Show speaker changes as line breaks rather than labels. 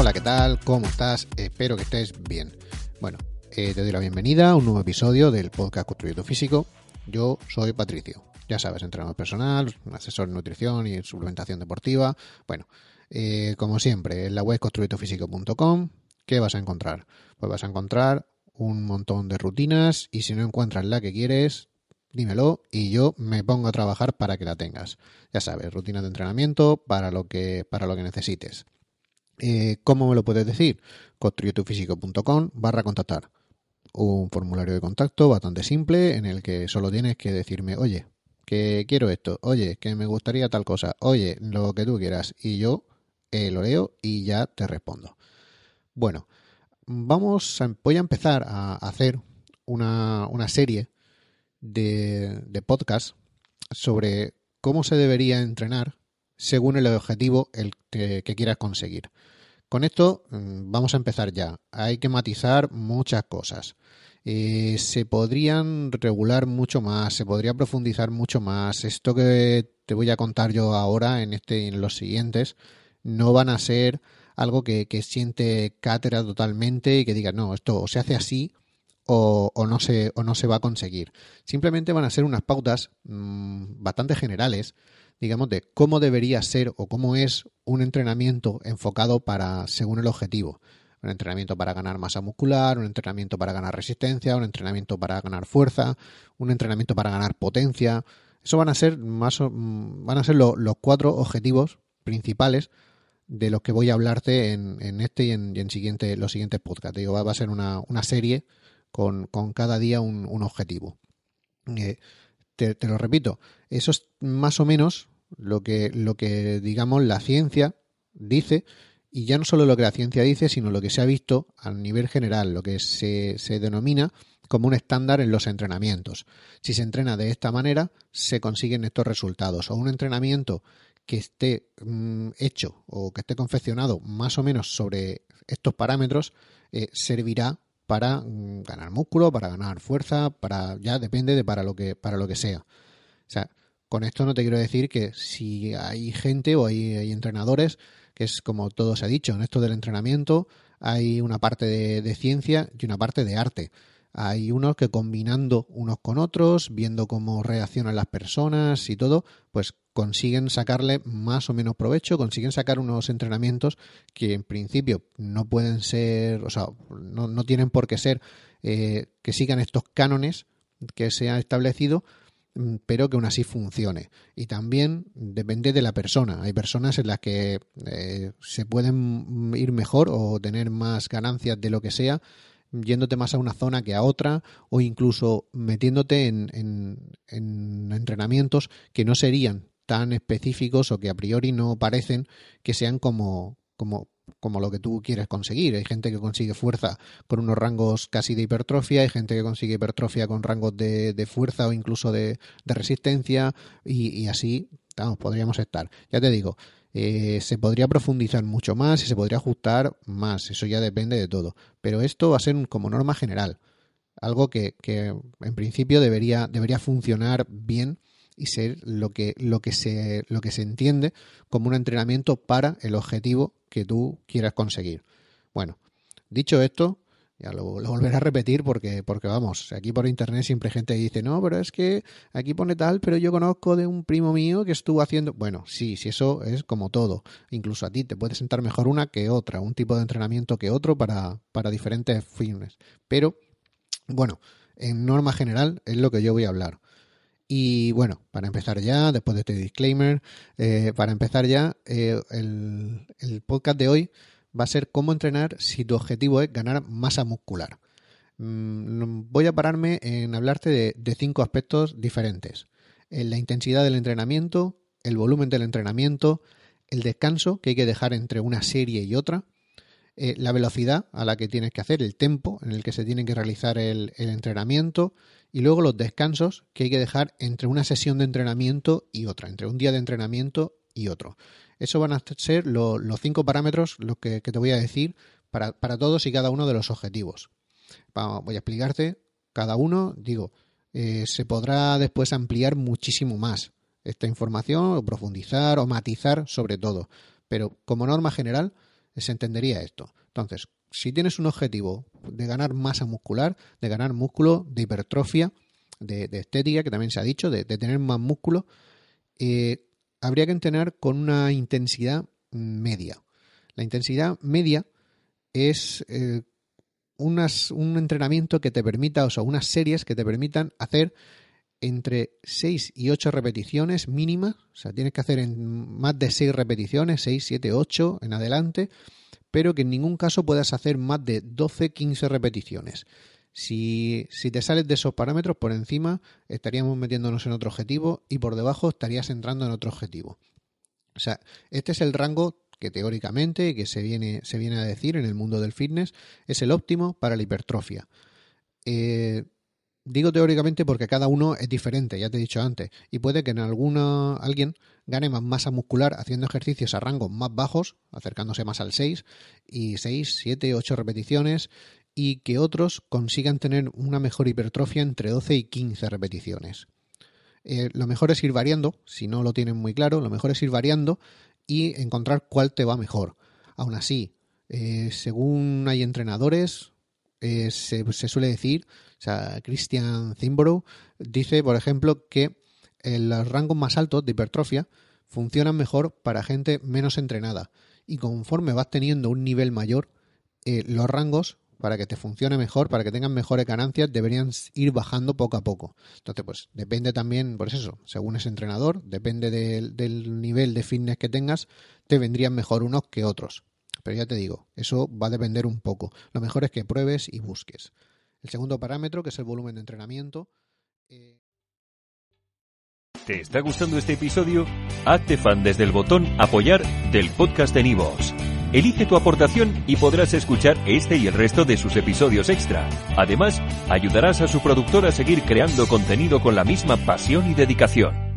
Hola, ¿qué tal? ¿Cómo estás? Espero que estés bien. Bueno, eh, te doy la bienvenida a un nuevo episodio del podcast Construyendo Físico. Yo soy Patricio, ya sabes, entrenador personal, asesor en nutrición y suplementación deportiva. Bueno, eh, como siempre, en la web construyetofísico.com, ¿qué vas a encontrar? Pues vas a encontrar un montón de rutinas y si no encuentras la que quieres, dímelo y yo me pongo a trabajar para que la tengas. Ya sabes, rutina de entrenamiento para lo que, para lo que necesites. Eh, ¿Cómo me lo puedes decir? construyetufísico.com barra contactar. Un formulario de contacto bastante simple en el que solo tienes que decirme, oye, que quiero esto, oye, que me gustaría tal cosa, oye, lo que tú quieras. Y yo eh, lo leo y ya te respondo. Bueno, vamos a, voy a empezar a hacer una, una serie de, de podcast sobre cómo se debería entrenar según el objetivo el que, quieras conseguir. Con esto mm, vamos a empezar ya. Hay que matizar muchas cosas. Eh, se podrían regular mucho más, se podría profundizar mucho más. Esto que te voy a contar yo ahora en este en los siguientes no van a ser algo que, siente cátedra totalmente y que diga no, esto o se hace así o, no se, o no se va a conseguir. Simplemente van a ser unas pautas mm, bastante generales digamos, de cómo debería ser o cómo es un entrenamiento enfocado para según el objetivo. Un entrenamiento para ganar masa muscular, un entrenamiento para ganar resistencia, un entrenamiento para ganar fuerza, un entrenamiento para ganar potencia. Eso van a ser más van a ser los cuatro objetivos principales de los que voy a hablarte en, este y en, siguiente, los siguientes podcasts. Digo, va, a ser una, serie con, cada día un, objetivo. Eh, te, lo repito, eso es más o menos lo que, lo que digamos la ciencia dice, y ya no solo lo que la ciencia dice, sino lo que se ha visto a nivel general, lo que se, se denomina como un estándar en los entrenamientos. Si se entrena de esta manera, se consiguen estos resultados. O un entrenamiento que esté mm, hecho o que esté confeccionado más o menos sobre estos parámetros, eh, servirá para mm, ganar músculo, para ganar fuerza, para ya depende de para lo que para lo que sea. O sea, con esto no te quiero decir que si hay gente o hay, entrenadores, que es como todo se ha dicho, en esto del entrenamiento hay una parte de, ciencia y una parte de arte. Hay unos que combinando unos con otros, viendo cómo reaccionan las personas y todo, pues consiguen sacarle más o menos provecho, consiguen sacar unos entrenamientos que en principio no pueden ser, o sea, no, tienen por qué ser eh, que sigan estos cánones que se han establecido, Mm, pero que aún así funcione. Y también depende de la persona. Hay personas en las que eh, se pueden ir mejor o tener más ganancias de lo que sea yéndote más a una zona que a otra o incluso metiéndote en entrenamientos que no serían tan específicos o que a priori no parecen que sean como, como como lo que tú quieres conseguir. Hay gente que consigue fuerza con unos rangos casi de hipertrofia, hay gente que consigue hipertrofia con rangos de, fuerza o incluso de, resistencia y, así, vamos, podríamos estar. Ya te digo, eh, se podría profundizar mucho más y se podría ajustar más, eso ya depende de todo. Pero esto va a ser como norma general, algo que, que en principio debería, debería funcionar bien y ser lo que, lo que se, lo que se entiende como un entrenamiento para el objetivo que tú quieras conseguir. Bueno, dicho esto, ya lo, volveré a repetir porque, porque vamos, aquí por internet siempre gente dice, no, pero es que aquí pone tal, pero yo conozco de un primo mío que estuvo haciendo. Bueno, sí, sí, eso es como todo. Incluso a ti te puede sentar mejor una que otra, un tipo de entrenamiento que otro para, para diferentes fines. Pero, bueno, en norma general es lo que yo voy a hablar. Y bueno, para empezar ya, después de este disclaimer, eh, para empezar ya, eh, el, podcast de hoy va a ser cómo entrenar si tu objetivo es ganar masa muscular. Mm, voy a pararme en hablarte de, cinco aspectos diferentes. la intensidad del entrenamiento, el volumen del entrenamiento, el descanso que hay que dejar entre una serie y otra, eh, la velocidad a la que tienes que hacer, el tiempo en el que se tiene que realizar el, el entrenamiento, y luego los descansos que hay que dejar entre una sesión de entrenamiento y otra, entre un día de entrenamiento y otro. Eso van a ser los cinco parámetros los que, te voy a decir para, todos y cada uno de los objetivos. voy a explicarte cada uno, digo, eh, se podrá después ampliar muchísimo más esta información o profundizar o matizar sobre todo. Pero como norma general, se entendería esto. Entonces, si tienes un objetivo de ganar masa muscular, de ganar músculo, de hipertrofia, de, estética, que también se ha dicho, de, tener más músculo, eh, habría que entrenar con una intensidad media. La intensidad media es eh, un entrenamiento que te permita, o sea, unas series que te permitan hacer entre 6 y 8 repeticiones mínimas, o sea, tienes que hacer en más de 6 repeticiones, 6, 7, 8 en adelante, pero que en ningún caso puedas hacer más de 12, 15 repeticiones. Si, si te sales de esos parámetros, por encima estaríamos metiéndonos en otro objetivo y por debajo estarías entrando en otro objetivo. O sea, este es el rango que teóricamente, que se viene, se viene a decir en el mundo del fitness, es el óptimo para la hipertrofia. Eh, digo teóricamente porque cada uno es diferente, ya te he dicho antes, y puede que en alguna alguien gane más masa muscular haciendo ejercicios a rangos más bajos, acercándose más al 6 y 6, 7, 8 repeticiones y que otros consigan tener una mejor hipertrofia entre 12 y 15 repeticiones. Eh, lo mejor es ir variando, si no lo tienen muy claro, lo mejor es ir variando y encontrar cuál te va mejor. Aún así, eh, según hay entrenadores, eh, se, suele decir, o sea, Christian Zimborough dice, por ejemplo, que los rangos más altos de hipertrofia funcionan mejor para gente menos entrenada y conforme vas teniendo un nivel mayor, eh, los rangos para que te funcione mejor, para que tengan mejores ganancias, deberían ir bajando poco a poco. Entonces, pues depende también, por eso, según ese entrenador, depende del, nivel de fitness que tengas, te vendrían mejor unos que otros. Pero ya te digo, eso va a depender un poco. Lo mejor es que pruebes y busques. El segundo parámetro, que es el volumen de entrenamiento.
Eh, ¿Te está gustando este episodio? Hazte fan desde el botón apoyar del podcast de Nivos. Elige tu aportación y podrás escuchar este y el resto de sus episodios extra. Además, ayudarás a su productor a seguir creando contenido con la misma pasión y dedicación.